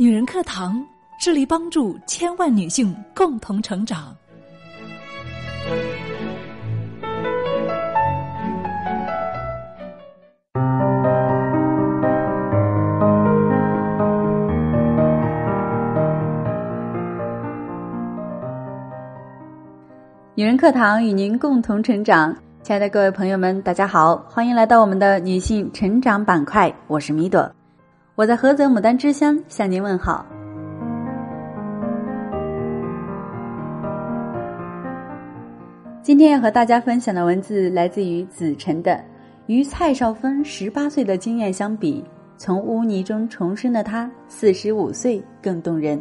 女人课堂致力帮助千万女性共同成长。女人课堂与您共同成长，亲爱的各位朋友们，大家好，欢迎来到我们的女性成长板块，我是米朵，我在菏泽牡丹之乡向您问好。今天要和大家分享的文字来自于子晨的，与蔡少芬十八岁的经验相比，从污泥中重生的她四十五岁更动人。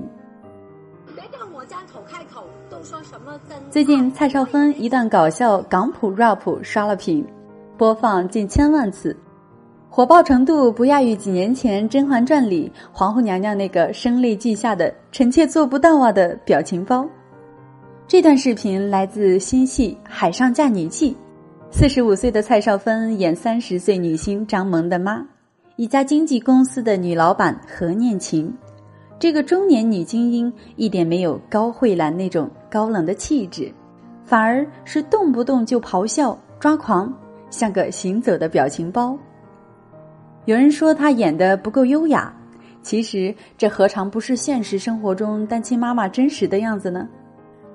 别看我家口开口都说什么真最近蔡少芬一段搞笑港普 rap 刷了屏，播放近千万次，火爆程度不亚于几年前《甄嬛传》里皇后娘娘那个声泪俱下的“臣妾做不到啊”的表情包。这段视频来自新戏《海上嫁女记》，四十五岁的蔡少芬演三十岁女星张萌的妈，一家经纪公司的女老板何念琴。这个中年女精英一点没有高慧兰那种高冷的气质，反而是动不动就咆哮抓狂，像个行走的表情包。有人说她演的不够优雅，其实这何尝不是现实生活中单亲妈妈真实的样子呢？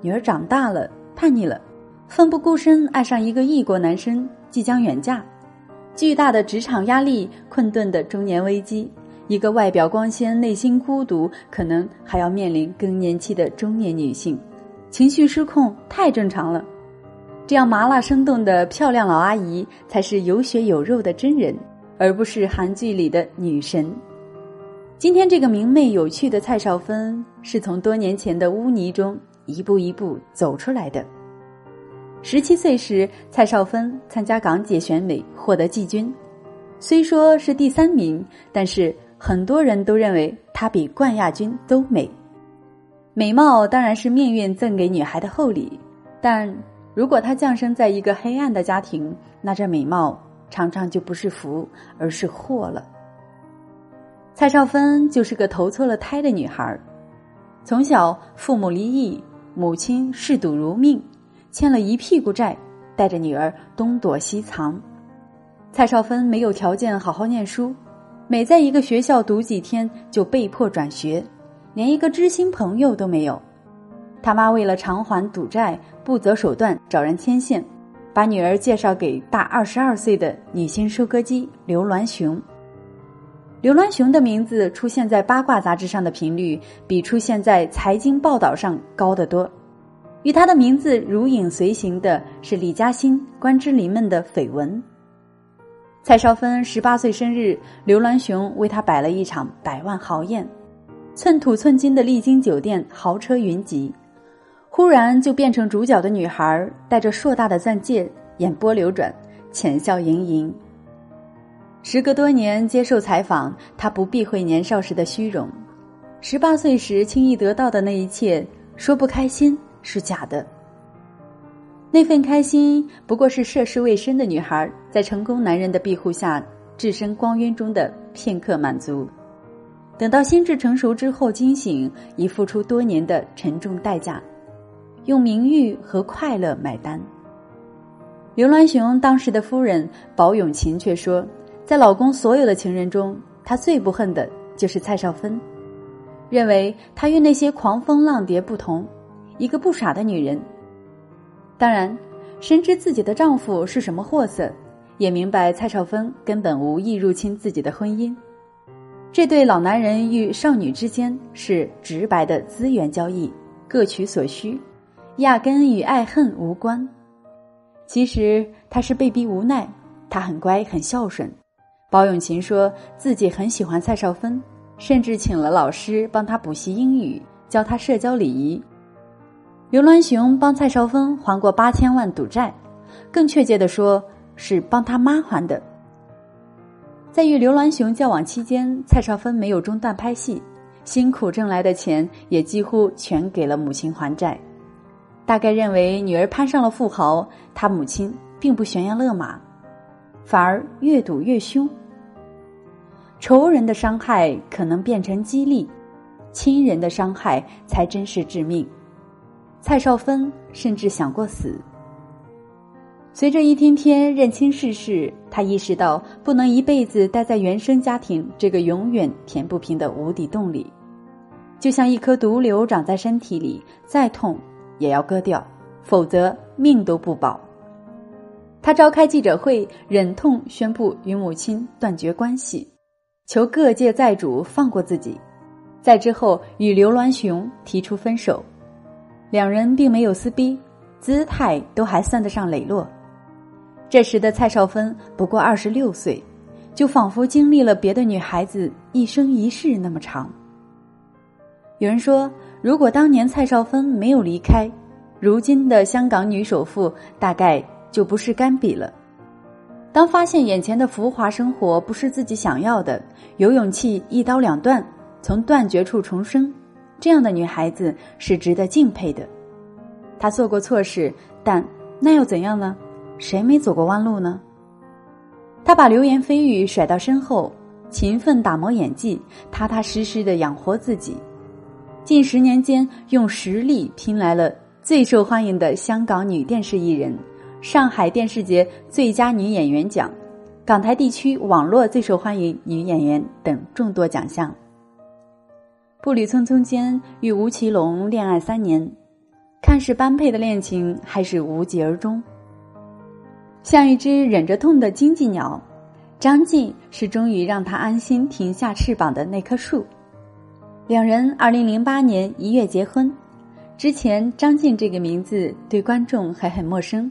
女儿长大了，叛逆了，奋不顾身爱上一个异国男生，即将远嫁，巨大的职场压力，困顿的中年危机，一个外表光鲜、内心孤独，可能还要面临更年期的中年女性，情绪失控太正常了。这样麻辣生动的漂亮老阿姨，才是有血有肉的真人，而不是韩剧里的女神。今天这个明媚有趣的蔡少芬，是从多年前的污泥中。一步一步走出来的。十七岁时，蔡少芬参加港姐选美，获得季军。虽说是第三名，但是很多人都认为她比冠亚军都美。美貌当然是命运赠给女孩的厚礼，但如果她降生在一个黑暗的家庭，那这美貌常常就不是福，而是祸了。蔡少芬就是个投错了胎的女孩，从小父母离异。母亲嗜赌如命，欠了一屁股债，带着女儿东躲西藏。蔡少芬没有条件好好念书，每在一个学校读几天就被迫转学，连一个知心朋友都没有。他妈为了偿还赌债，不择手段找人牵线，把女儿介绍给大二十二岁的女星收割机刘銮雄。刘銮雄的名字出现在八卦杂志上的频率，比出现在财经报道上高得多。与他的名字如影随形的是李嘉欣、关之琳们的绯闻。蔡少芬十八岁生日，刘銮雄为她摆了一场百万豪宴，寸土寸金的丽晶酒店，豪车云集。忽然就变成主角的女孩，带着硕大的钻戒，眼波流转，浅笑盈盈。时隔多年接受采访，她不避讳年少时的虚荣。十八岁时轻易得到的那一切，说不开心是假的。那份开心不过是涉世未深的女孩在成功男人的庇护下置身光晕中的片刻满足。等到心智成熟之后惊醒，已付出多年的沉重代价，用名誉和快乐买单。刘銮雄当时的夫人保永琴却说。在老公所有的情人中，她最不恨的就是蔡少芬，认为她与那些狂风浪蝶不同，一个不傻的女人。当然，深知自己的丈夫是什么货色，也明白蔡少芬根本无意入侵自己的婚姻。这对老男人与少女之间是直白的资源交易，各取所需，压根与爱恨无关。其实他是被逼无奈，他很乖，很孝顺。包永琴说自己很喜欢蔡少芬，甚至请了老师帮他补习英语，教他社交礼仪。刘銮雄帮蔡少芬还过八千万赌债，更确切的说是帮他妈还的。在与刘銮雄交往期间，蔡少芬没有中断拍戏，辛苦挣来的钱也几乎全给了母亲还债。大概认为女儿攀上了富豪，他母亲并不悬崖勒马，反而越赌越凶。仇人的伤害可能变成激励，亲人的伤害才真是致命。蔡少芬甚至想过死。随着一天天认清世事，他意识到不能一辈子待在原生家庭这个永远填不平的无底洞里，就像一颗毒瘤长在身体里，再痛也要割掉，否则命都不保。他召开记者会，忍痛宣布与母亲断绝关系，求各界债主放过自己。在之后与刘銮雄提出分手，两人并没有撕逼，姿态都还算得上磊落。这时的蔡少芬不过二十六岁，就仿佛经历了别的女孩子一生一世那么长。有人说，如果当年蔡少芬没有离开，如今的香港女首富大概就不是甘比了。当发现眼前的浮华生活不是自己想要的，有勇气一刀两断，从断绝处重生，这样的女孩子是值得敬佩的。她做过错事，但那又怎样呢？谁没走过弯路呢？他把流言蜚语甩到身后，勤奋打磨演技，踏踏实实的养活自己。近十年间，用实力拼来了最受欢迎的香港女电视艺人、上海电视节最佳女演员奖、港台地区网络最受欢迎女演员等众多奖项。步履匆匆间，与吴奇隆恋爱三年，看似般配的恋情，还是无疾而终。像一只忍着痛的经济鸟，张晋是终于让他安心停下翅膀的那棵树。两人二零零八年一月结婚，之前张晋这个名字对观众还很陌生。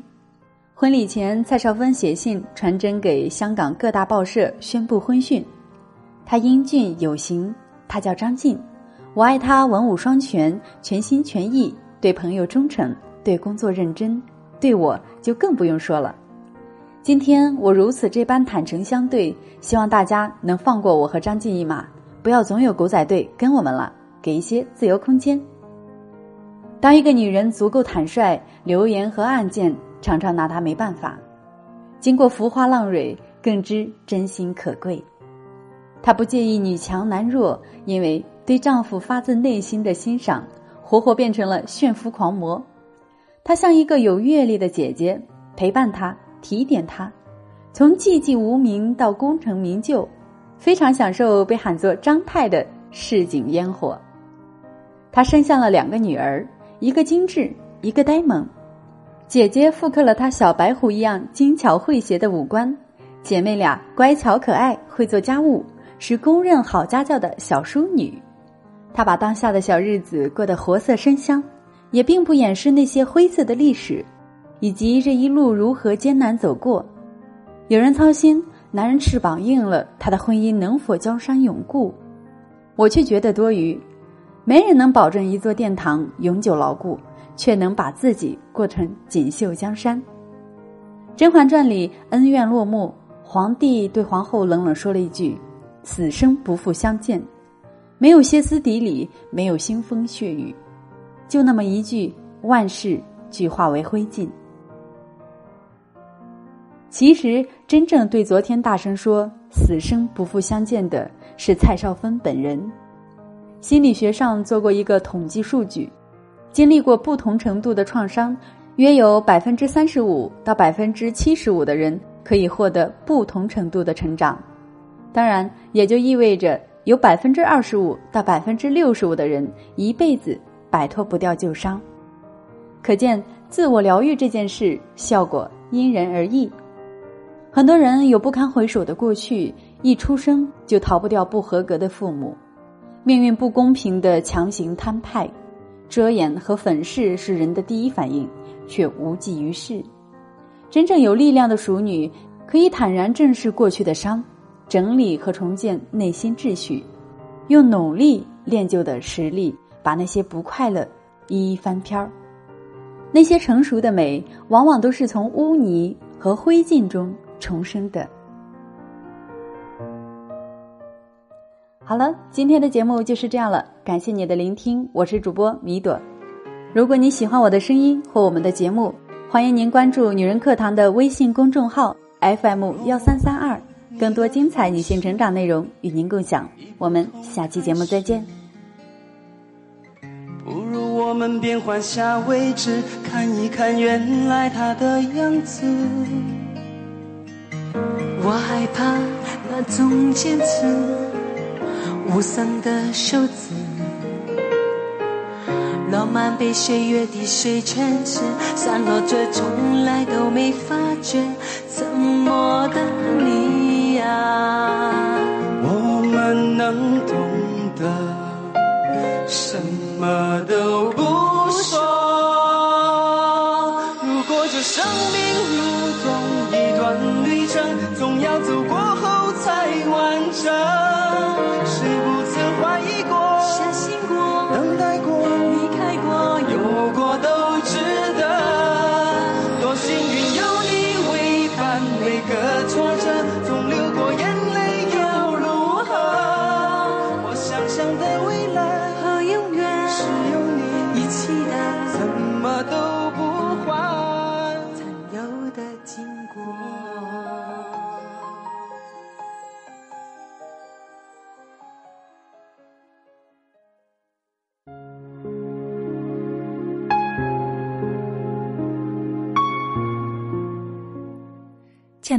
婚礼前，蔡少芬写信传真给香港各大报社宣布婚讯。他英俊有型，他叫张晋，我爱他文武双全，全心全意，对朋友忠诚，对工作认真，对我就更不用说了。今天我如此这般坦诚相对，希望大家能放过我和张晋一马，不要总有狗仔队跟我们了，给一些自由空间。当一个女人足够坦率，流言和案件常常拿她没办法。经过浮花浪蕊，更知真心可贵。她不介意女强男弱，因为对丈夫发自内心的欣赏，活活变成了炫夫狂魔。她像一个有阅历的姐姐，陪伴他。提点他，从寂寂无名到功成名就，非常享受被喊作张太的市井烟火。他生下了两个女儿，一个精致，一个呆萌。姐姐复刻了她小白虎一样精巧诙谐的五官，姐妹俩乖巧可爱，会做家务，是公认好家教的小淑女。她把当下的小日子过得活色生香，也并不掩饰那些灰色的历史。以及这一路如何艰难走过，有人操心男人翅膀硬了，他的婚姻能否江山永固？我却觉得多余。没人能保证一座殿堂永久牢固，却能把自己过成锦绣江山。《甄嬛传》里恩怨落幕，皇帝对皇后冷冷说了一句：“此生不复相见。”没有歇斯底里，没有腥风血雨，就那么一句，万事俱化为灰烬。其实，真正对昨天大声说“死生不复相见”的是蔡少芬本人。心理学上做过一个统计数据，经历过不同程度的创伤，约有百分之三十五到百分之七十五的人可以获得不同程度的成长。当然，也就意味着有百分之二十五到百分之六十五的人一辈子摆脱不掉旧伤。可见，自我疗愈这件事效果因人而异。很多人有不堪回首的过去，一出生就逃不掉不合格的父母，命运不公平的强行摊派，遮掩和粉饰是人的第一反应，却无济于事。真正有力量的熟女，可以坦然正视过去的伤，整理和重建内心秩序，用努力练就的实力，把那些不快乐一一翻篇儿。那些成熟的美，往往都是从污泥和灰烬中。重生的。好了，今天的节目就是这样了，感谢你的聆听，我是主播米朵。如果你喜欢我的声音或我们的节目，欢迎您关注女人课堂的微信公众号 FM 幺三三二，更多精彩女性成长内容与您共享。我们下期节目再见。不如我们变换下位置，看一看原来他的样子。我害怕那种坚持，无声的手指，浪漫被岁月的水吞噬，散落着从来都没发觉，沉默的你呀。我们能懂得，什么的程，总要走过后才完整。是不曾怀疑过，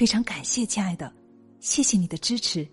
非常感谢，亲爱的，谢谢你的支持。